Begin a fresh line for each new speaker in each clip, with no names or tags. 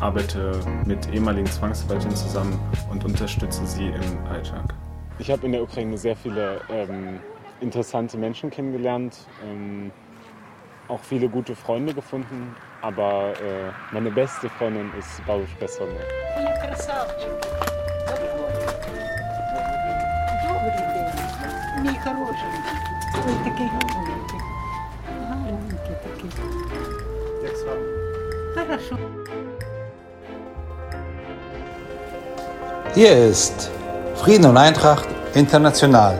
arbeite mit ehemaligen Zwangsarbeitern zusammen und unterstütze sie im Alltag.
Ich habe in der Ukraine sehr viele ähm, interessante Menschen kennengelernt, ähm, auch viele gute Freunde gefunden, aber äh, meine beste Freundin ist Babushka Sonja.
Hier ist Frieden und Eintracht International,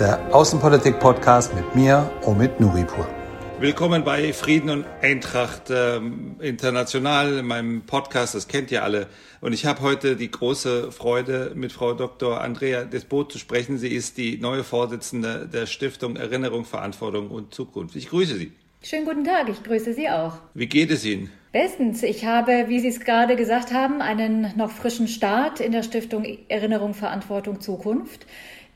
der Außenpolitik-Podcast mit mir, Omid Nuripur. Willkommen bei Frieden und Eintracht äh, International, in meinem Podcast, das kennt ihr alle. Und ich habe heute die große Freude, mit Frau Dr. Andrea Despot zu sprechen. Sie ist die neue Vorsitzende der Stiftung Erinnerung, Verantwortung und Zukunft. Ich grüße Sie.
Schönen guten Tag, ich grüße Sie auch.
Wie geht es Ihnen?
Bestens. Ich habe, wie Sie es gerade gesagt haben, einen noch frischen Start in der Stiftung Erinnerung, Verantwortung, Zukunft.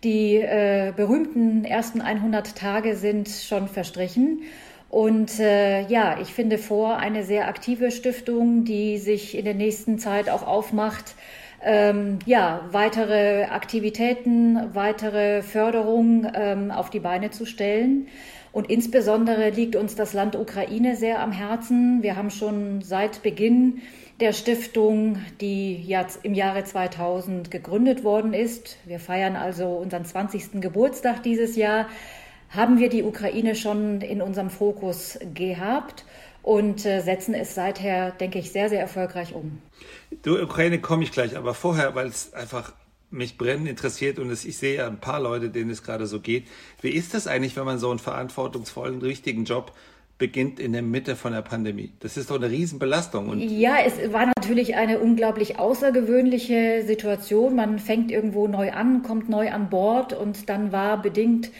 Die äh, berühmten ersten 100 Tage sind schon verstrichen. Und äh, ja, ich finde vor eine sehr aktive Stiftung, die sich in der nächsten Zeit auch aufmacht, ähm, ja, weitere Aktivitäten, weitere Förderung ähm, auf die Beine zu stellen. Und insbesondere liegt uns das Land Ukraine sehr am Herzen. Wir haben schon seit Beginn der Stiftung, die jetzt im Jahre 2000 gegründet worden ist, wir feiern also unseren 20. Geburtstag dieses Jahr, haben wir die Ukraine schon in unserem Fokus gehabt und äh, setzen es seither, denke ich, sehr, sehr erfolgreich um.
Du, Ukraine komme ich gleich, aber vorher, weil es einfach mich brennend interessiert und es, ich sehe ja ein paar Leute, denen es gerade so geht. Wie ist das eigentlich, wenn man so einen verantwortungsvollen, richtigen Job beginnt in der Mitte von der Pandemie? Das ist doch eine Riesenbelastung.
Und ja, es war natürlich eine unglaublich außergewöhnliche Situation. Man fängt irgendwo neu an, kommt neu an Bord und dann war bedingt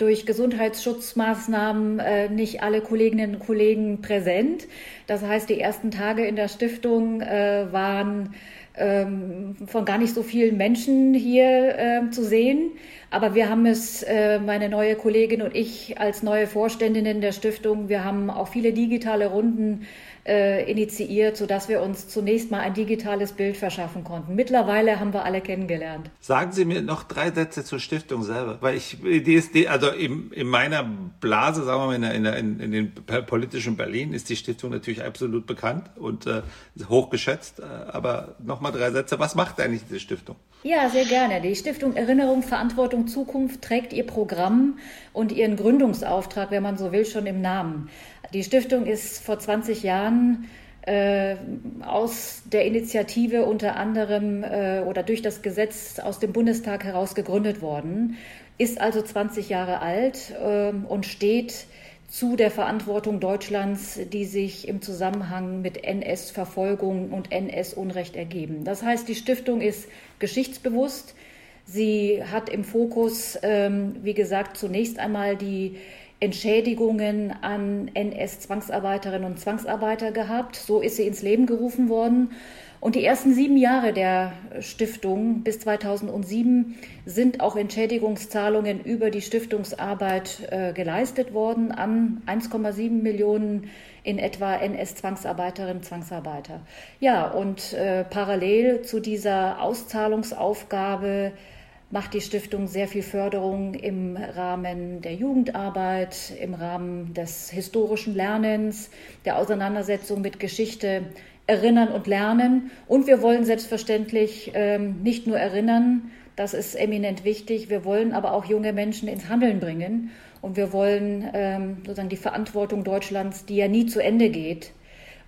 durch Gesundheitsschutzmaßnahmen äh, nicht alle Kolleginnen und Kollegen präsent. Das heißt, die ersten Tage in der Stiftung äh, waren von gar nicht so vielen Menschen hier äh, zu sehen. Aber wir haben es, äh, meine neue Kollegin und ich als neue Vorständinnen der Stiftung, wir haben auch viele digitale Runden äh, initiiert, sodass wir uns zunächst mal ein digitales Bild verschaffen konnten. Mittlerweile haben wir alle kennengelernt.
Sagen Sie mir noch drei Sätze zur Stiftung selber, weil ich die ist die, also in, in meiner Blase, sagen wir mal in, der, in, der, in, in den politischen Berlin ist die Stiftung natürlich absolut bekannt und äh, hochgeschätzt. Äh, aber noch mal drei Sätze. Was macht eigentlich diese Stiftung?
Ja, sehr gerne. Die Stiftung Erinnerung, Verantwortung, Zukunft trägt ihr Programm und ihren Gründungsauftrag, wenn man so will, schon im Namen. Die Stiftung ist vor 20 Jahren äh, aus der Initiative unter anderem äh, oder durch das Gesetz aus dem Bundestag heraus gegründet worden, ist also 20 Jahre alt äh, und steht zu der Verantwortung Deutschlands, die sich im Zusammenhang mit NS-Verfolgung und NS-Unrecht ergeben. Das heißt, die Stiftung ist geschichtsbewusst. Sie hat im Fokus, ähm, wie gesagt, zunächst einmal die Entschädigungen an NS-Zwangsarbeiterinnen und Zwangsarbeiter gehabt. So ist sie ins Leben gerufen worden. Und die ersten sieben Jahre der Stiftung bis 2007 sind auch Entschädigungszahlungen über die Stiftungsarbeit äh, geleistet worden an 1,7 Millionen in etwa NS-Zwangsarbeiterinnen und Zwangsarbeiter. Ja, und äh, parallel zu dieser Auszahlungsaufgabe macht die Stiftung sehr viel Förderung im Rahmen der Jugendarbeit, im Rahmen des historischen Lernens, der Auseinandersetzung mit Geschichte, Erinnern und Lernen. Und wir wollen selbstverständlich ähm, nicht nur erinnern, das ist eminent wichtig, wir wollen aber auch junge Menschen ins Handeln bringen. Und wir wollen ähm, sozusagen die Verantwortung Deutschlands, die ja nie zu Ende geht,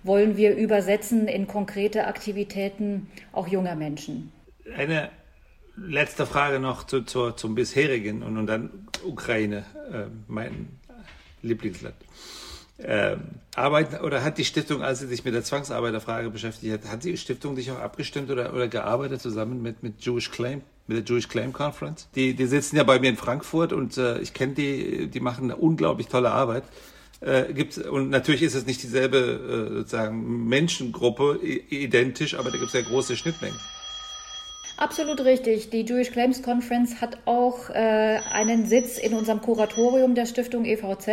wollen wir übersetzen in konkrete Aktivitäten auch junger Menschen.
Eine letzte Frage noch zu, zu, zum bisherigen und, und dann Ukraine, äh, mein Lieblingsland. Ähm, arbeiten oder hat die Stiftung, als sie sich mit der Zwangsarbeiterfrage beschäftigt hat, hat die Stiftung sich auch abgestimmt oder, oder gearbeitet zusammen mit, mit Jewish Claim, mit der Jewish Claim Conference? Die, die sitzen ja bei mir in Frankfurt und äh, ich kenne die, die machen eine unglaublich tolle Arbeit. Äh, gibt's, und natürlich ist es nicht dieselbe äh, sozusagen Menschengruppe identisch, aber da gibt es ja große Schnittmengen.
Absolut richtig. Die Jewish Claims Conference hat auch äh, einen Sitz in unserem Kuratorium der Stiftung EVZ.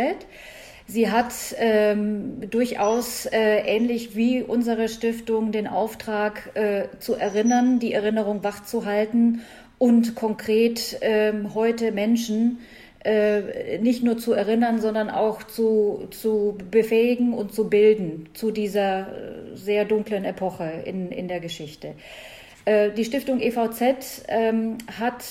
Sie hat ähm, durchaus äh, ähnlich wie unsere Stiftung den Auftrag äh, zu erinnern, die Erinnerung wachzuhalten und konkret ähm, heute Menschen äh, nicht nur zu erinnern, sondern auch zu, zu befähigen und zu bilden zu dieser äh, sehr dunklen Epoche in, in der Geschichte. Äh, die Stiftung EVZ ähm, hat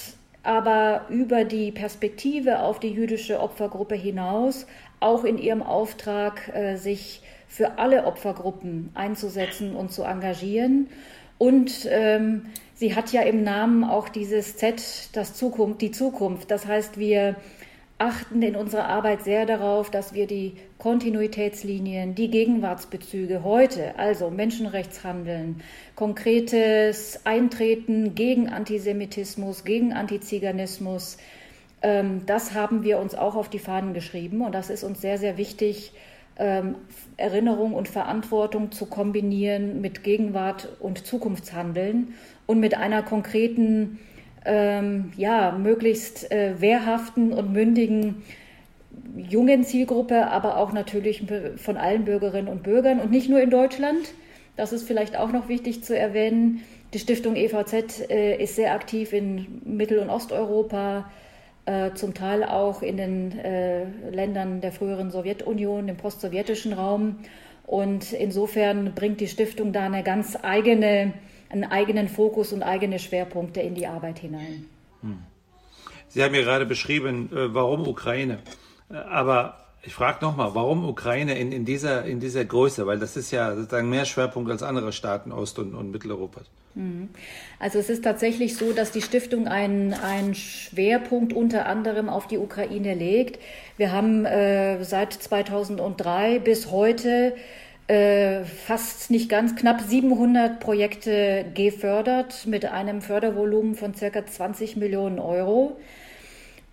aber über die Perspektive auf die jüdische Opfergruppe hinaus auch in ihrem Auftrag, äh, sich für alle Opfergruppen einzusetzen und zu engagieren. Und ähm, sie hat ja im Namen auch dieses Z, das Zukunft, die Zukunft. Das heißt, wir achten in unserer Arbeit sehr darauf, dass wir die Kontinuitätslinien, die Gegenwartsbezüge heute, also Menschenrechtshandeln, konkretes Eintreten gegen Antisemitismus, gegen Antiziganismus, ähm, das haben wir uns auch auf die Fahnen geschrieben und das ist uns sehr, sehr wichtig, ähm, Erinnerung und Verantwortung zu kombinieren mit Gegenwart und Zukunftshandeln und mit einer konkreten ähm, ja, möglichst äh, wehrhaften und mündigen jungen Zielgruppe, aber auch natürlich von allen Bürgerinnen und Bürgern und nicht nur in Deutschland. Das ist vielleicht auch noch wichtig zu erwähnen. Die Stiftung EVZ äh, ist sehr aktiv in Mittel- und Osteuropa, äh, zum Teil auch in den äh, Ländern der früheren Sowjetunion, im postsowjetischen Raum. Und insofern bringt die Stiftung da eine ganz eigene einen eigenen Fokus und eigene Schwerpunkte in die Arbeit hinein. Hm.
Sie haben ja gerade beschrieben, äh, warum Ukraine. Äh, aber ich frage nochmal, warum Ukraine in, in, dieser, in dieser Größe? Weil das ist ja sozusagen mehr Schwerpunkt als andere Staaten Ost- und, und Mitteleuropas.
Hm. Also es ist tatsächlich so, dass die Stiftung einen, einen Schwerpunkt unter anderem auf die Ukraine legt. Wir haben äh, seit 2003 bis heute äh, fast nicht ganz, knapp 700 Projekte gefördert mit einem Fördervolumen von circa 20 Millionen Euro.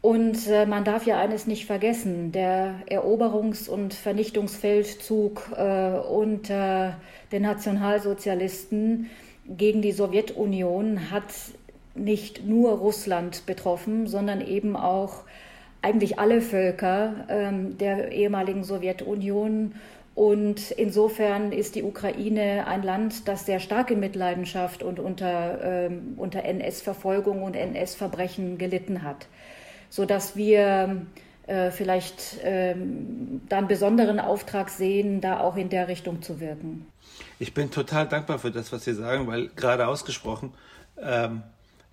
Und äh, man darf ja eines nicht vergessen, der Eroberungs- und Vernichtungsfeldzug äh, unter den Nationalsozialisten gegen die Sowjetunion hat nicht nur Russland betroffen, sondern eben auch eigentlich alle Völker ähm, der ehemaligen Sowjetunion und insofern ist die Ukraine ein Land, das sehr stark in Mitleidenschaft und unter, ähm, unter NS-Verfolgung und NS-Verbrechen gelitten hat, sodass wir äh, vielleicht ähm, da einen besonderen Auftrag sehen, da auch in der Richtung zu wirken.
Ich bin total dankbar für das, was Sie sagen, weil gerade ausgesprochen, ähm,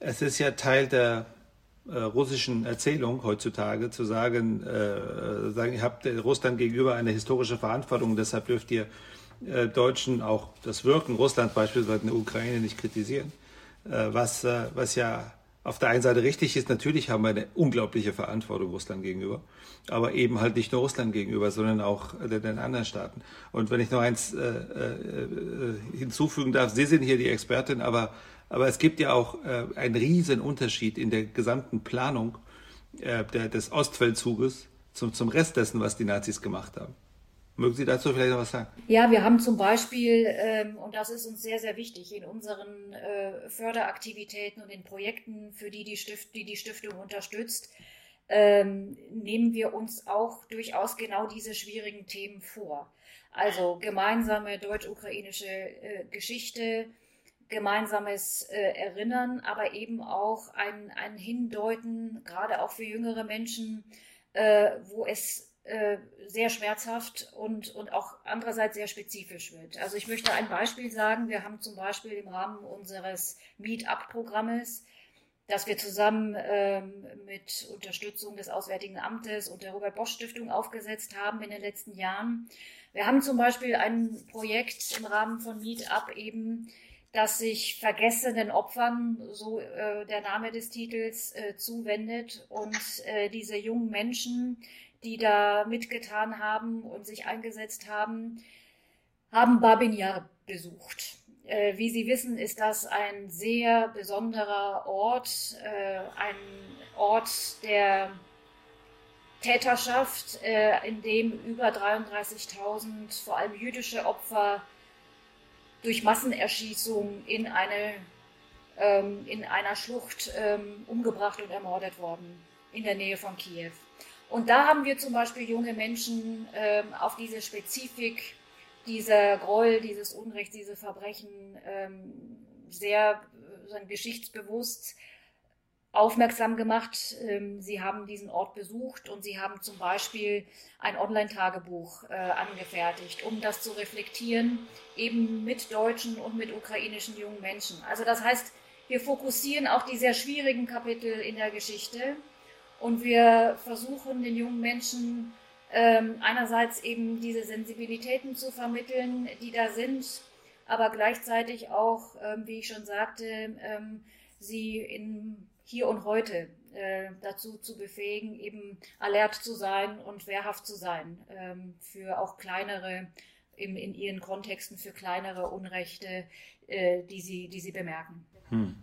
es ist ja Teil der äh, russischen Erzählung heutzutage zu sagen, äh, sagen, ihr habt Russland gegenüber eine historische Verantwortung, deshalb dürft ihr äh, Deutschen auch das Wirken Russland beispielsweise in der Ukraine nicht kritisieren. Äh, was, äh, was ja auf der einen Seite richtig ist, natürlich haben wir eine unglaubliche Verantwortung Russland gegenüber, aber eben halt nicht nur Russland gegenüber, sondern auch den, den anderen Staaten. Und wenn ich noch eins äh, äh, hinzufügen darf, Sie sind hier die Expertin, aber aber es gibt ja auch äh, einen riesen Unterschied in der gesamten Planung äh, der, des Ostfeldzuges zum, zum Rest dessen, was die Nazis gemacht haben. Mögen Sie dazu vielleicht noch was sagen?
Ja, wir haben zum Beispiel, ähm, und das ist uns sehr, sehr wichtig, in unseren äh, Förderaktivitäten und in Projekten, für die die, Stift, die, die Stiftung unterstützt, ähm, nehmen wir uns auch durchaus genau diese schwierigen Themen vor. Also gemeinsame deutsch-ukrainische äh, Geschichte, gemeinsames äh, Erinnern, aber eben auch ein, ein Hindeuten, gerade auch für jüngere Menschen, äh, wo es äh, sehr schmerzhaft und, und auch andererseits sehr spezifisch wird. Also ich möchte ein Beispiel sagen. Wir haben zum Beispiel im Rahmen unseres Meet-up-Programmes, das wir zusammen ähm, mit Unterstützung des Auswärtigen Amtes und der Robert-Bosch-Stiftung aufgesetzt haben in den letzten Jahren. Wir haben zum Beispiel ein Projekt im Rahmen von Meet-up eben das sich vergessenen Opfern, so äh, der Name des Titels, äh, zuwendet. Und äh, diese jungen Menschen, die da mitgetan haben und sich eingesetzt haben, haben Babin Yar besucht. Äh, wie Sie wissen, ist das ein sehr besonderer Ort, äh, ein Ort der Täterschaft, äh, in dem über 33.000 vor allem jüdische Opfer durch Massenerschießung in, eine, ähm, in einer Schlucht ähm, umgebracht und ermordet worden, in der Nähe von Kiew. Und da haben wir zum Beispiel junge Menschen ähm, auf diese Spezifik dieser Groll, dieses Unrecht, diese Verbrechen ähm, sehr äh, geschichtsbewusst aufmerksam gemacht. Ähm, sie haben diesen Ort besucht und sie haben zum Beispiel ein Online-Tagebuch äh, angefertigt, um das zu reflektieren, eben mit deutschen und mit ukrainischen jungen Menschen. Also das heißt, wir fokussieren auch die sehr schwierigen Kapitel in der Geschichte und wir versuchen den jungen Menschen ähm, einerseits eben diese Sensibilitäten zu vermitteln, die da sind, aber gleichzeitig auch, ähm, wie ich schon sagte, sie in hier und heute äh, dazu zu befähigen, eben alert zu sein und wehrhaft zu sein ähm, für auch kleinere, in, in ihren Kontexten für kleinere Unrechte, äh, die, sie, die sie bemerken. Hm.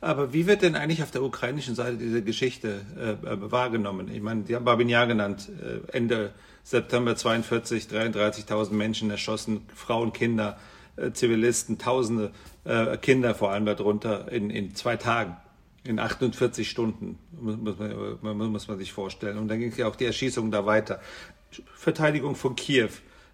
Aber wie wird denn eigentlich auf der ukrainischen Seite diese Geschichte äh, wahrgenommen? Ich meine, Sie haben Babinjar genannt, äh, Ende September 42, 33.000 Menschen erschossen, Frauen, Kinder, äh, Zivilisten, Tausende äh, Kinder vor allem darunter in, in zwei Tagen in 48 Stunden, muss man, muss man sich vorstellen. Und dann ging ja auch die Erschießung da weiter. Verteidigung von Kiew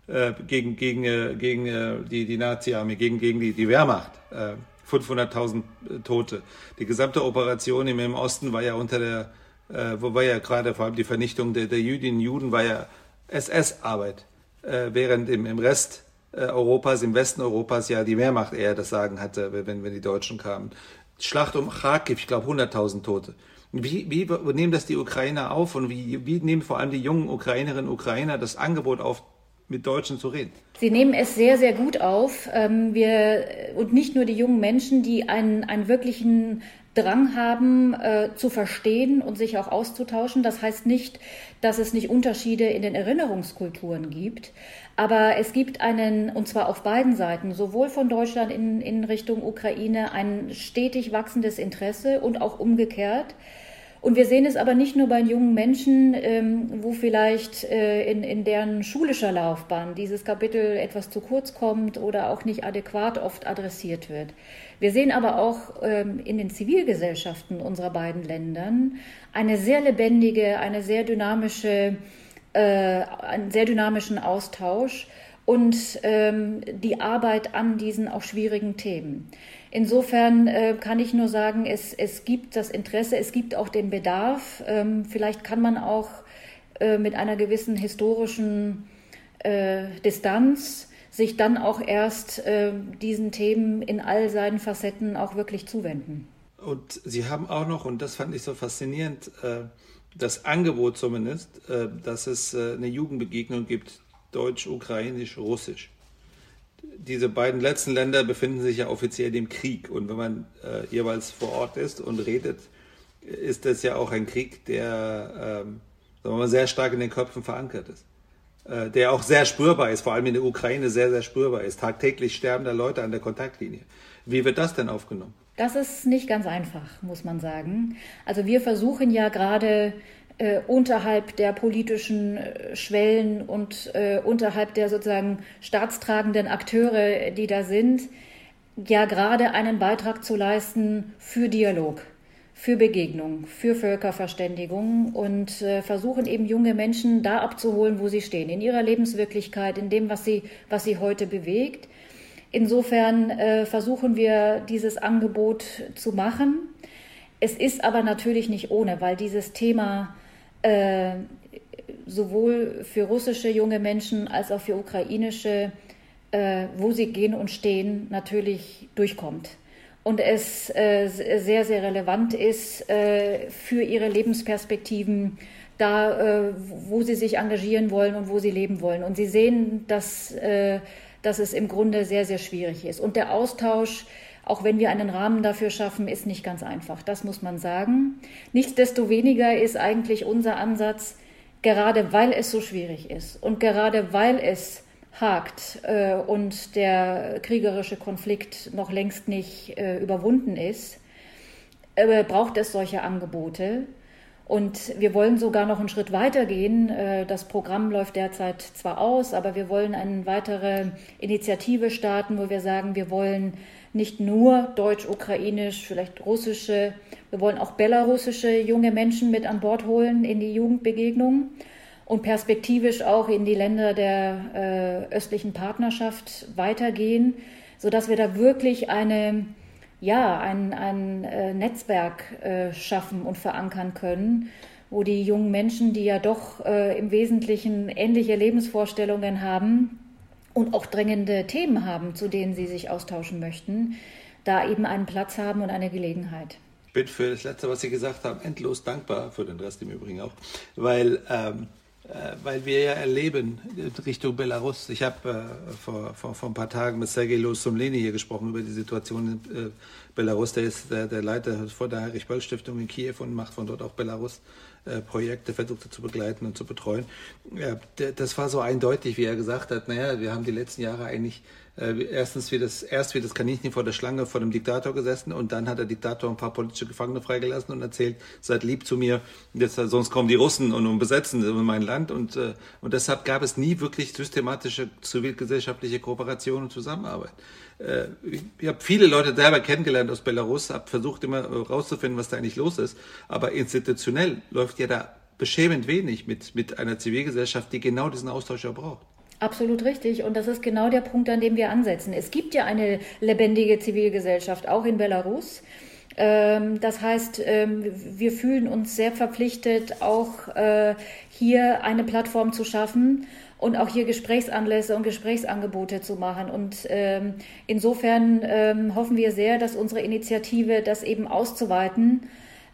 äh, gegen, gegen, äh, gegen äh, die, die Nazi-Armee, gegen, gegen die, die Wehrmacht. Äh, 500.000 äh, Tote. Die gesamte Operation im, im Osten war ja unter der, äh, wo war ja gerade vor allem die Vernichtung der, der Jüdinnen Juden, war ja SS-Arbeit, äh, während im, im Rest äh, Europas, im Westen Europas ja die Wehrmacht eher das Sagen hatte, wenn, wenn die Deutschen kamen. Schlacht um Kharkiv, ich glaube 100.000 Tote. Wie, wie nehmen das die Ukrainer auf und wie, wie nehmen vor allem die jungen Ukrainerinnen und Ukrainer das Angebot auf, mit Deutschen zu reden?
Sie nehmen es sehr, sehr gut auf. Ähm, wir, und nicht nur die jungen Menschen, die einen, einen wirklichen Drang haben, äh, zu verstehen und sich auch auszutauschen. Das heißt nicht, dass es nicht Unterschiede in den Erinnerungskulturen gibt. Aber es gibt einen, und zwar auf beiden Seiten, sowohl von Deutschland in, in Richtung Ukraine, ein stetig wachsendes Interesse und auch umgekehrt. Und wir sehen es aber nicht nur bei jungen Menschen, ähm, wo vielleicht äh, in, in deren schulischer Laufbahn dieses Kapitel etwas zu kurz kommt oder auch nicht adäquat oft adressiert wird. Wir sehen aber auch ähm, in den Zivilgesellschaften unserer beiden Ländern eine sehr lebendige, eine sehr dynamische, äh, einen sehr dynamischen Austausch und ähm, die Arbeit an diesen auch schwierigen Themen. Insofern äh, kann ich nur sagen, es, es gibt das Interesse, es gibt auch den Bedarf. Ähm, vielleicht kann man auch äh, mit einer gewissen historischen äh, Distanz sich dann auch erst äh, diesen Themen in all seinen Facetten auch wirklich zuwenden.
Und Sie haben auch noch, und das fand ich so faszinierend, äh, das Angebot zumindest, äh, dass es eine Jugendbegegnung gibt, Deutsch, Ukrainisch, Russisch diese beiden letzten Länder befinden sich ja offiziell im Krieg. Und wenn man äh, jeweils vor Ort ist und redet, ist das ja auch ein Krieg, der ähm, sagen wir mal, sehr stark in den Köpfen verankert ist. Äh, der auch sehr spürbar ist, vor allem in der Ukraine sehr, sehr spürbar ist. Tagtäglich sterben da Leute an der Kontaktlinie. Wie wird das denn aufgenommen?
Das ist nicht ganz einfach, muss man sagen. Also wir versuchen ja gerade äh, unterhalb der politischen äh, Schwellen und äh, unterhalb der sozusagen staatstragenden Akteure, die da sind, ja gerade einen Beitrag zu leisten für Dialog, für Begegnung, für Völkerverständigung und äh, versuchen eben junge Menschen da abzuholen, wo sie stehen, in ihrer Lebenswirklichkeit, in dem, was sie, was sie heute bewegt. Insofern äh, versuchen wir dieses Angebot zu machen. Es ist aber natürlich nicht ohne, weil dieses Thema äh, sowohl für russische junge Menschen als auch für ukrainische, äh, wo sie gehen und stehen, natürlich durchkommt. Und es äh, sehr, sehr relevant ist äh, für ihre Lebensperspektiven, da, äh, wo sie sich engagieren wollen und wo sie leben wollen. Und sie sehen, dass, dass es im Grunde sehr, sehr schwierig ist. Und der Austausch auch wenn wir einen Rahmen dafür schaffen, ist nicht ganz einfach. Das muss man sagen. Nichtsdestoweniger ist eigentlich unser Ansatz, gerade weil es so schwierig ist und gerade weil es hakt äh, und der kriegerische Konflikt noch längst nicht äh, überwunden ist, äh, braucht es solche Angebote. Und wir wollen sogar noch einen Schritt weiter gehen. Äh, das Programm läuft derzeit zwar aus, aber wir wollen eine weitere Initiative starten, wo wir sagen, wir wollen nicht nur deutsch, ukrainisch, vielleicht russische, wir wollen auch belarussische junge Menschen mit an Bord holen in die Jugendbegegnung und perspektivisch auch in die Länder der äh, östlichen Partnerschaft weitergehen, sodass wir da wirklich eine ja, ein, ein äh, Netzwerk äh, schaffen und verankern können, wo die jungen Menschen, die ja doch äh, im Wesentlichen ähnliche Lebensvorstellungen haben und auch drängende Themen haben, zu denen sie sich austauschen möchten, da eben einen Platz haben und eine Gelegenheit.
Ich bin für das Letzte, was Sie gesagt haben, endlos dankbar, für den Rest im Übrigen auch, weil ähm, äh, weil wir ja erleben Richtung Belarus. Ich habe äh, vor, vor, vor ein paar Tagen mit Sergei Losumleni hier gesprochen über die Situation in äh, Belarus. Der ist der, der Leiter vor der Heinrich-Böll-Stiftung in Kiew und macht von dort auch Belarus äh, versucht zu begleiten und zu betreuen. Ja, das war so eindeutig, wie er gesagt hat, naja, wir haben die letzten Jahre eigentlich äh, erstens wie das, erst wie das Kaninchen vor der Schlange vor dem Diktator gesessen und dann hat der Diktator ein paar politische Gefangene freigelassen und erzählt, seid lieb zu mir, jetzt, sonst kommen die Russen und, und besetzen mein Land und, äh, und deshalb gab es nie wirklich systematische zivilgesellschaftliche Kooperation und Zusammenarbeit. Äh, ich habe viele Leute selber kennengelernt aus Belarus, habe versucht immer rauszufinden, was da eigentlich los ist, aber institutionell läuft ja da beschämend wenig mit, mit einer Zivilgesellschaft, die genau diesen Austausch ja braucht.
Absolut richtig. Und das ist genau der Punkt, an dem wir ansetzen. Es gibt ja eine lebendige Zivilgesellschaft, auch in Belarus. Ähm, das heißt, ähm, wir fühlen uns sehr verpflichtet, auch äh, hier eine Plattform zu schaffen und auch hier Gesprächsanlässe und Gesprächsangebote zu machen. Und ähm, insofern hoffen wir sehr, dass unsere Initiative, das eben auszuweiten,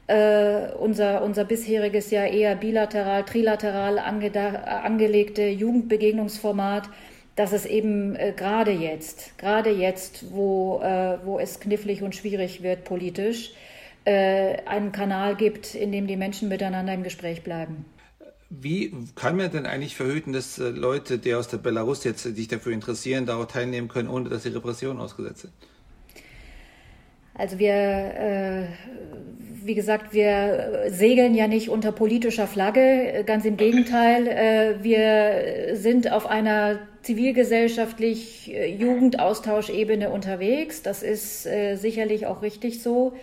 äh, unser, unser bisheriges ja eher bilateral, trilateral angelegte Jugendbegegnungsformat, dass es eben äh, gerade jetzt, gerade jetzt, wo, äh, wo es knifflig und schwierig wird politisch, äh, einen Kanal gibt, in dem die Menschen miteinander im Gespräch bleiben.
Wie kann man denn eigentlich verhüten, dass äh, Leute, die aus der Belarus jetzt sich dafür interessieren, daran teilnehmen können, ohne dass sie Repressionen ausgesetzt sind?
Also wir, äh, wie gesagt, wir segeln ja nicht unter politischer Flagge, ganz im Gegenteil. Äh, wir sind auf einer zivilgesellschaftlich äh, Jugendaustauschebene unterwegs. Das ist äh, sicherlich auch richtig so.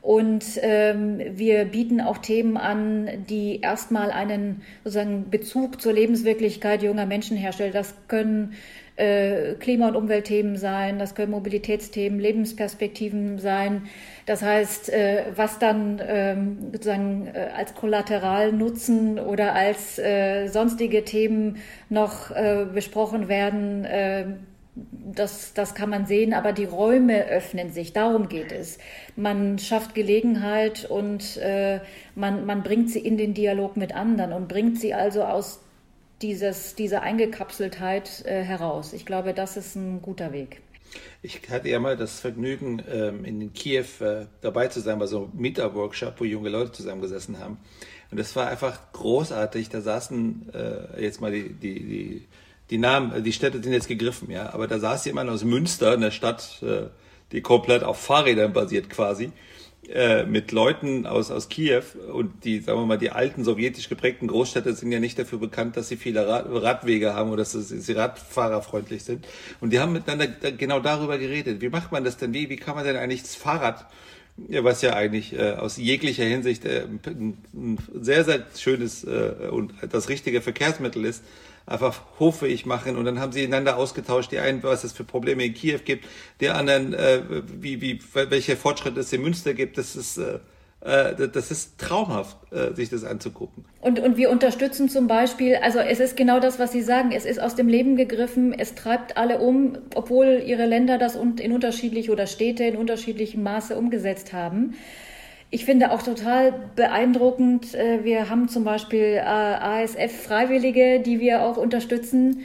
Und ähm, wir bieten auch Themen an, die erstmal einen sozusagen Bezug zur Lebenswirklichkeit junger Menschen herstellen. Das können äh, Klima- und Umweltthemen sein, das können Mobilitätsthemen, Lebensperspektiven sein. Das heißt, äh, was dann ähm, sozusagen äh, als Kollateralnutzen oder als äh, sonstige Themen noch äh, besprochen werden, äh, das, das kann man sehen, aber die Räume öffnen sich, darum geht es. Man schafft Gelegenheit und äh, man, man bringt sie in den Dialog mit anderen und bringt sie also aus dieses, diese Eingekapseltheit äh, heraus. Ich glaube, das ist ein guter Weg.
Ich hatte ja mal das Vergnügen, ähm, in Kiew äh, dabei zu sein bei so einem Meetup-Workshop, wo junge Leute zusammengesessen haben. Und das war einfach großartig. Da saßen äh, jetzt mal die, die, die, die Namen, die Städte sind jetzt gegriffen, ja, aber da saß jemand aus Münster, eine Stadt, äh, die komplett auf Fahrrädern basiert quasi. Äh, mit Leuten aus, aus Kiew und die, sagen wir mal, die alten sowjetisch geprägten Großstädte sind ja nicht dafür bekannt, dass sie viele Rad, Radwege haben oder dass sie radfahrerfreundlich sind. Und die haben miteinander genau darüber geredet. Wie macht man das denn? Wie, wie kann man denn eigentlich das Fahrrad ja, was ja eigentlich äh, aus jeglicher Hinsicht äh, ein, ein sehr, sehr schönes äh, und das richtige Verkehrsmittel ist, einfach hoffähig machen und dann haben sie einander ausgetauscht, die einen, was es für Probleme in Kiew gibt, die anderen, äh, wie, wie, welche Fortschritte es in Münster gibt, das ist, äh, äh das ist traumhaft, äh, sich das anzugucken.
Und, und wir unterstützen zum Beispiel, also es ist genau das, was Sie sagen, es ist aus dem Leben gegriffen, es treibt alle um, obwohl ihre Länder das in unterschiedlich oder Städte in unterschiedlichem Maße umgesetzt haben. Ich finde auch total beeindruckend, äh, wir haben zum Beispiel äh, ASF-Freiwillige, die wir auch unterstützen,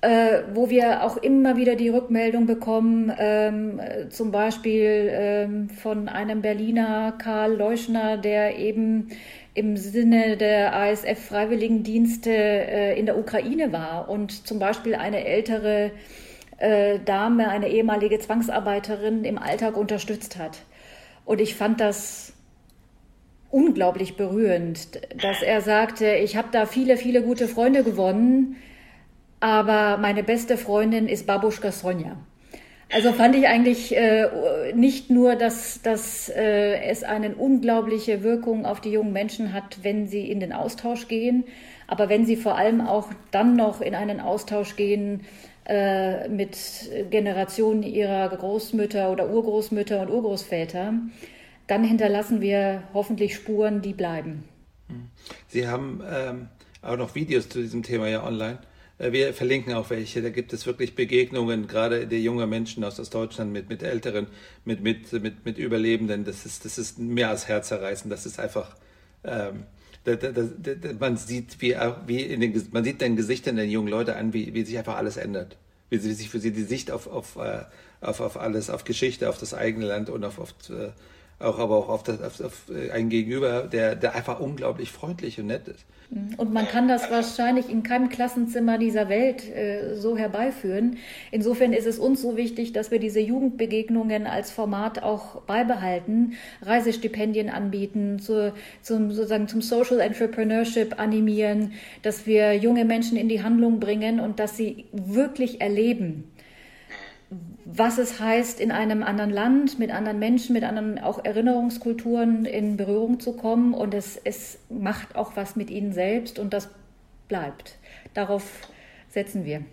äh, wo wir auch immer wieder die Rückmeldung bekommen, ähm, zum Beispiel ähm, von einem Berliner Karl Leuschner, der eben im Sinne der ASF-Freiwilligendienste in der Ukraine war und zum Beispiel eine ältere Dame, eine ehemalige Zwangsarbeiterin im Alltag unterstützt hat. Und ich fand das unglaublich berührend, dass er sagte, ich habe da viele, viele gute Freunde gewonnen, aber meine beste Freundin ist Babuschka Sonja. Also fand ich eigentlich äh, nicht nur, dass, dass äh, es eine unglaubliche Wirkung auf die jungen Menschen hat, wenn sie in den Austausch gehen, aber wenn sie vor allem auch dann noch in einen Austausch gehen äh, mit Generationen ihrer Großmütter oder Urgroßmütter und Urgroßväter, dann hinterlassen wir hoffentlich Spuren, die bleiben.
Sie haben ähm, auch noch Videos zu diesem Thema ja online. Äh, wir verlinken auch welche. Da gibt es wirklich Begegnungen, gerade der jungen Menschen aus, Deutschland mit, mit Älteren, mit, mit, mit, mit Überlebenden. Das ist, das ist mehr als herzerreißend. Das ist einfach, ähm, da, da, da, man sieht, wie, wie in den, man sieht den Gesichtern der jungen Leute an, wie, wie sich einfach alles ändert. Wie sich für sie die Sicht auf, auf, äh, auf, auf alles, auf Geschichte, auf das eigene Land und auf, auf äh, auch aber auch auf, das, auf, auf einen Gegenüber, der, der einfach unglaublich freundlich und nett ist.
Und man kann das wahrscheinlich in keinem Klassenzimmer dieser Welt äh, so herbeiführen. Insofern ist es uns so wichtig, dass wir diese Jugendbegegnungen als Format auch beibehalten, Reisestipendien anbieten, zu, zum, sozusagen zum Social Entrepreneurship animieren, dass wir junge Menschen in die Handlung bringen und dass sie wirklich erleben, was es heißt, in einem anderen Land, mit anderen Menschen, mit anderen auch Erinnerungskulturen in Berührung zu kommen. Und es, es macht auch was mit ihnen selbst und das bleibt. Darauf setzen wir.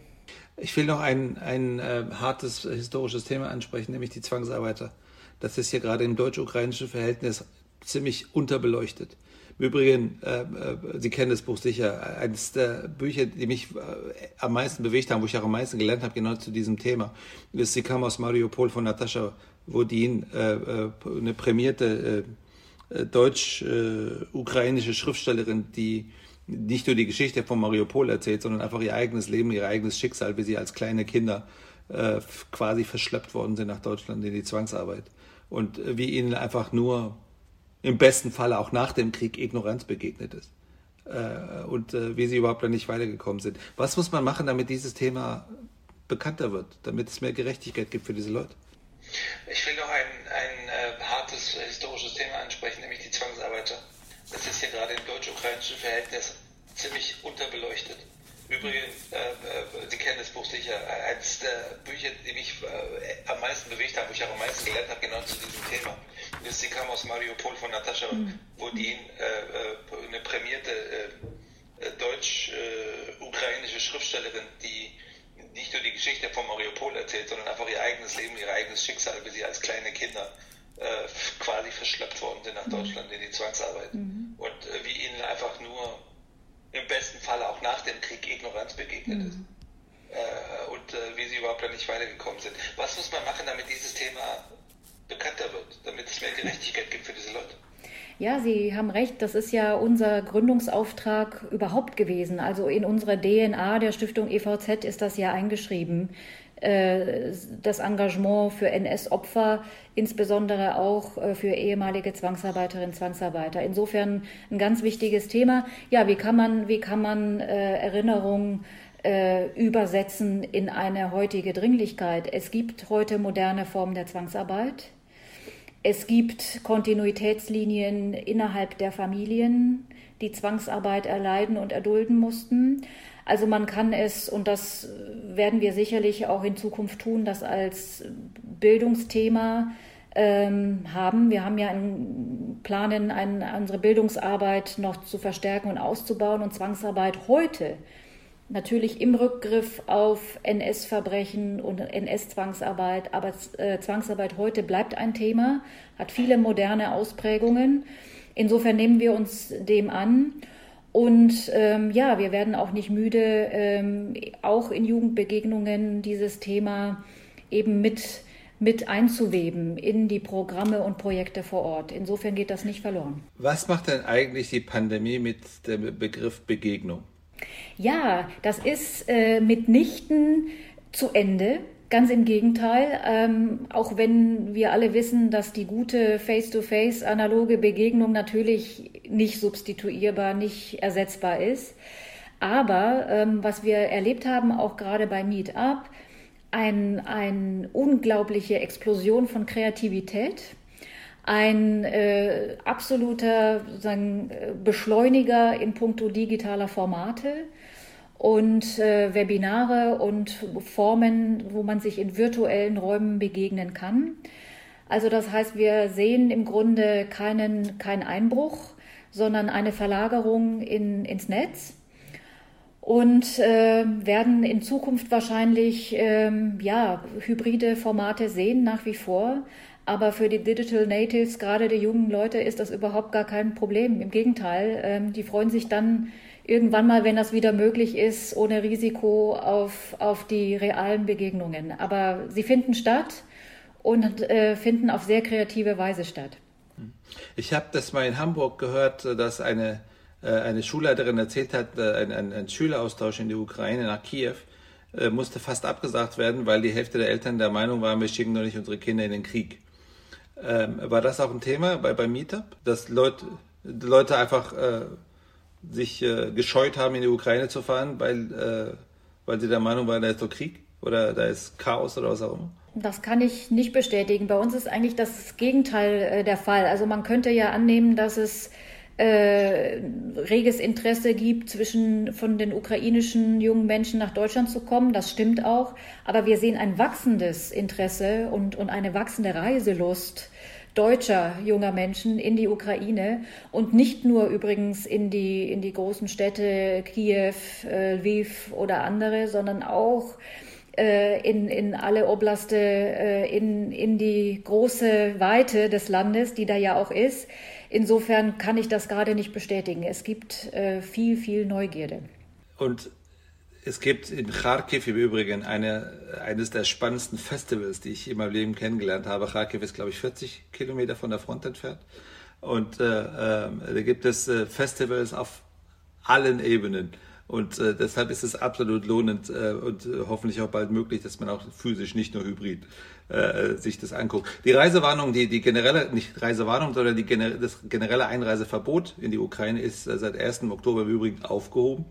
Ich will noch ein, ein äh, hartes historisches Thema ansprechen, nämlich die Zwangsarbeiter. Das ist hier gerade im deutsch-ukrainischen Verhältnis ziemlich unterbeleuchtet. Im Übrigen, äh, äh, Sie kennen das Buch sicher, eines der Bücher, die mich äh, am meisten bewegt haben, wo ich auch am meisten gelernt habe, genau zu diesem Thema, ist Sie kam aus Mariupol von Natascha Wodin, äh, äh, eine prämierte äh, deutsch-ukrainische Schriftstellerin, die nicht nur die Geschichte von Mariupol erzählt, sondern einfach ihr eigenes Leben, ihr eigenes Schicksal, wie sie als kleine Kinder quasi verschleppt worden sind nach Deutschland in die Zwangsarbeit. Und wie ihnen einfach nur im besten Falle auch nach dem Krieg Ignoranz begegnet ist. Äh, und äh, wie sie überhaupt dann nicht weitergekommen sind. Was muss man machen, damit dieses Thema bekannter wird, damit es mehr Gerechtigkeit gibt für diese Leute?
Ich will noch ein, ein äh, hartes historisches Thema ansprechen, nämlich die Zwangsarbeiter. Das ist hier gerade im deutsch-ukrainischen Verhältnis ziemlich unterbeleuchtet. Übrigens, äh, äh, Sie kennen das Buch sicher, eines der Bücher, die mich äh, am meisten bewegt haben, wo ich auch am meisten gelernt habe, genau zu diesem Thema. Das Sie kam aus Mariupol von Natascha mhm. Wodin, äh, äh, eine prämierte äh, deutsch-ukrainische Schriftstellerin, die nicht nur die Geschichte von Mariupol erzählt, sondern einfach ihr eigenes Leben, ihr eigenes Schicksal, wie sie als kleine Kinder quasi verschleppt worden sind nach mhm. Deutschland in die Zwangsarbeit. Mhm. Und wie ihnen einfach nur im besten Fall auch nach dem Krieg Ignoranz begegnet mhm. ist. Äh, und äh, wie sie überhaupt da nicht weitergekommen sind. Was muss man machen, damit dieses Thema bekannter wird, damit es mehr Gerechtigkeit gibt für diese Leute?
Ja, Sie haben recht. Das ist ja unser Gründungsauftrag überhaupt gewesen. Also in unserer DNA der Stiftung EVZ ist das ja eingeschrieben. Äh, das Engagement für NS-Opfer, insbesondere auch äh, für ehemalige Zwangsarbeiterinnen und Zwangsarbeiter. Insofern ein ganz wichtiges Thema. Ja, wie kann man, wie kann man äh, Erinnerungen übersetzen in eine heutige Dringlichkeit? Es gibt heute moderne Formen der Zwangsarbeit. Es gibt Kontinuitätslinien innerhalb der Familien, die Zwangsarbeit erleiden und erdulden mussten. Also man kann es, und das werden wir sicherlich auch in Zukunft tun, das als Bildungsthema ähm, haben. Wir haben ja einen Planen, ein, unsere Bildungsarbeit noch zu verstärken und auszubauen und Zwangsarbeit heute natürlich im Rückgriff auf NS-Verbrechen und NS-Zwangsarbeit, aber äh, Zwangsarbeit heute bleibt ein Thema, hat viele moderne Ausprägungen. Insofern nehmen wir uns dem an. Und ähm, ja, wir werden auch nicht müde, ähm, auch in Jugendbegegnungen dieses Thema eben mit, mit einzuweben in die Programme und Projekte vor Ort. Insofern geht das nicht verloren.
Was macht denn eigentlich die Pandemie mit dem Begriff Begegnung?
Ja, das ist äh, mitnichten zu Ende. Ganz im Gegenteil, ähm, auch wenn wir alle wissen, dass die gute face-to-face analoge Begegnung natürlich nicht substituierbar, nicht ersetzbar ist. Aber ähm, was wir erlebt haben, auch gerade bei Meetup, eine ein unglaubliche Explosion von Kreativität, ein äh, absoluter sagen, Beschleuniger in puncto digitaler Formate und äh, Webinare und Formen, wo man sich in virtuellen Räumen begegnen kann. Also das heißt, wir sehen im Grunde keinen, keinen Einbruch, sondern eine Verlagerung in, ins Netz und äh, werden in Zukunft wahrscheinlich ähm, ja, hybride Formate sehen nach wie vor. Aber für die Digital Natives, gerade die jungen Leute, ist das überhaupt gar kein Problem. Im Gegenteil, ähm, die freuen sich dann irgendwann mal, wenn das wieder möglich ist, ohne Risiko auf, auf die realen Begegnungen. Aber sie finden statt und äh, finden auf sehr kreative Weise statt.
Ich habe das mal in Hamburg gehört, dass eine, äh, eine Schulleiterin erzählt hat, äh, ein, ein, ein Schüleraustausch in die Ukraine nach Kiew musste fast abgesagt werden, weil die Hälfte der Eltern der Meinung waren, wir schicken doch nicht unsere Kinder in den Krieg. Ähm, war das auch ein Thema bei, beim Meetup, dass Leute, Leute einfach äh, sich äh, gescheut haben, in die Ukraine zu fahren, weil, äh, weil sie der Meinung waren, da ist doch Krieg oder da ist Chaos oder was auch immer?
Das kann ich nicht bestätigen. Bei uns ist eigentlich das Gegenteil äh, der Fall. Also man könnte ja annehmen, dass es äh, reges Interesse gibt, zwischen von den ukrainischen jungen Menschen nach Deutschland zu kommen. Das stimmt auch. Aber wir sehen ein wachsendes Interesse und, und eine wachsende Reiselust deutscher junger Menschen in die Ukraine und nicht nur übrigens in die, in die großen Städte Kiew, äh, Lviv oder andere, sondern auch in, in alle Oblaste, äh, in, in die große Weite des Landes, die da ja auch ist. Insofern kann ich das gerade nicht bestätigen. Es gibt äh, viel, viel Neugierde.
Und es gibt in Kharkiv im Übrigen eine, eines der spannendsten Festivals, die ich in meinem Leben kennengelernt habe. Kharkiv ist, glaube ich, 40 Kilometer von der Front entfernt. Und äh, äh, da gibt es äh, Festivals auf allen Ebenen. Und äh, deshalb ist es absolut lohnend äh, und äh, hoffentlich auch bald möglich, dass man auch physisch, nicht nur hybrid, äh, sich das anguckt. Die Reisewarnung, die, die generelle, nicht Reisewarnung, sondern die, das generelle Einreiseverbot in die Ukraine ist äh, seit 1. Oktober im Übrigen aufgehoben.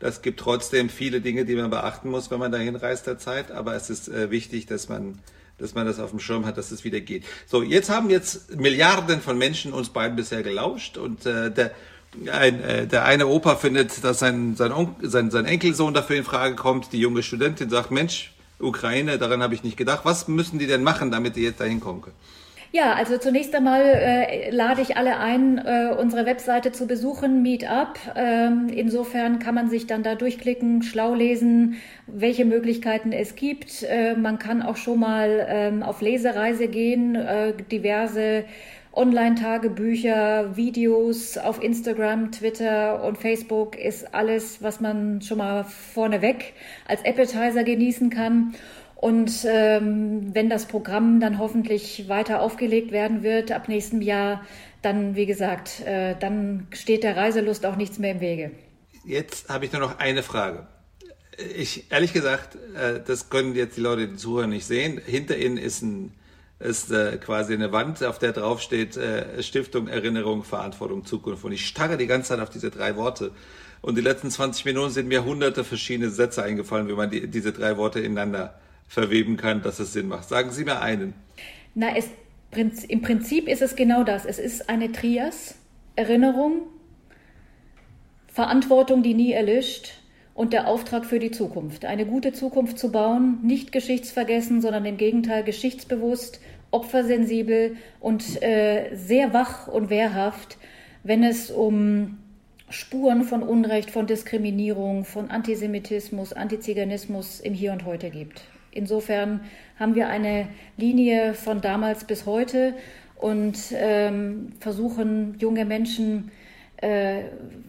Das gibt trotzdem viele Dinge, die man beachten muss, wenn man dahin reist derzeit. Aber es ist äh, wichtig, dass man dass man das auf dem Schirm hat, dass es wieder geht. So, jetzt haben jetzt Milliarden von Menschen uns beiden bisher gelauscht und äh, der ein, äh, der eine Opa findet, dass sein, sein, sein, sein Enkelsohn dafür in Frage kommt. Die junge Studentin sagt, Mensch, Ukraine, daran habe ich nicht gedacht. Was müssen die denn machen, damit die jetzt dahin kommen können?
Ja, also zunächst einmal äh, lade ich alle ein, äh, unsere Webseite zu besuchen, Meetup. Ähm, insofern kann man sich dann da durchklicken, schlau lesen, welche Möglichkeiten es gibt. Äh, man kann auch schon mal ähm, auf Lesereise gehen, äh, diverse Online-Tagebücher, Videos auf Instagram, Twitter und Facebook ist alles, was man schon mal vorneweg als Appetizer genießen kann. Und ähm, wenn das Programm dann hoffentlich weiter aufgelegt werden wird ab nächstem Jahr, dann, wie gesagt, äh, dann steht der Reiselust auch nichts mehr im Wege.
Jetzt habe ich nur noch eine Frage. Ich, ehrlich gesagt, äh, das können jetzt die Leute, die zuhören, nicht sehen. Hinter Ihnen ist ein ist äh, quasi eine Wand, auf der drauf steht äh, Stiftung, Erinnerung, Verantwortung, Zukunft. Und ich starre die ganze Zeit auf diese drei Worte. Und die letzten 20 Minuten sind mir hunderte verschiedene Sätze eingefallen, wie man die, diese drei Worte ineinander verweben kann, dass es Sinn macht. Sagen Sie mir einen.
Na, es, im Prinzip ist es genau das. Es ist eine Trias, Erinnerung, Verantwortung, die nie erlischt und der Auftrag für die Zukunft. Eine gute Zukunft zu bauen, nicht geschichtsvergessen, sondern im Gegenteil geschichtsbewusst, opfersensibel und äh, sehr wach und wehrhaft, wenn es um Spuren von Unrecht, von Diskriminierung, von Antisemitismus, Antiziganismus im Hier und Heute gibt. Insofern haben wir eine Linie von damals bis heute und ähm, versuchen junge Menschen äh,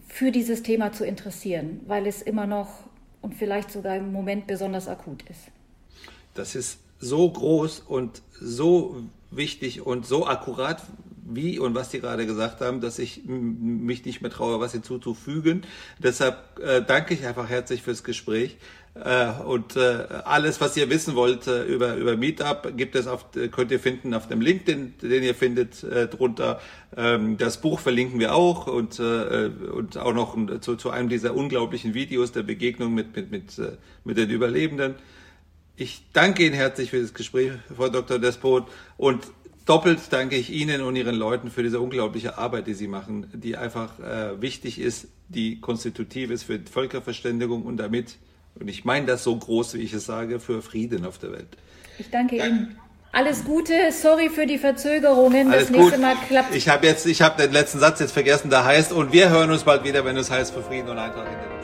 für dieses Thema zu interessieren, weil es immer noch und vielleicht sogar im Moment besonders akut ist.
Das ist so groß und so wichtig und so akkurat wie und was Sie gerade gesagt haben, dass ich mich nicht mehr traue, was hinzuzufügen. Deshalb äh, danke ich einfach herzlich fürs Gespräch. Äh, und äh, alles, was ihr wissen wollt äh, über, über Meetup, gibt es auf, könnt ihr finden auf dem Link, den, den ihr findet äh, drunter. Ähm, das Buch verlinken wir auch und, äh, und auch noch zu, zu einem dieser unglaublichen Videos der Begegnung mit, mit, mit, äh, mit den Überlebenden. Ich danke Ihnen herzlich für das Gespräch, Frau Dr. Despot. Und doppelt danke ich Ihnen und Ihren Leuten für diese unglaubliche Arbeit, die Sie machen, die einfach äh, wichtig ist, die konstitutiv ist für Völkerverständigung und damit, und ich meine das so groß, wie ich es sage, für Frieden auf der Welt.
Ich danke Ihnen. Alles Gute, sorry für die Verzögerungen.
Alles
das nächste
gut.
Mal klappt.
Ich habe jetzt, ich habe den letzten Satz jetzt vergessen, da heißt, und wir hören uns bald wieder, wenn es heißt für Frieden und Eintracht in der Welt.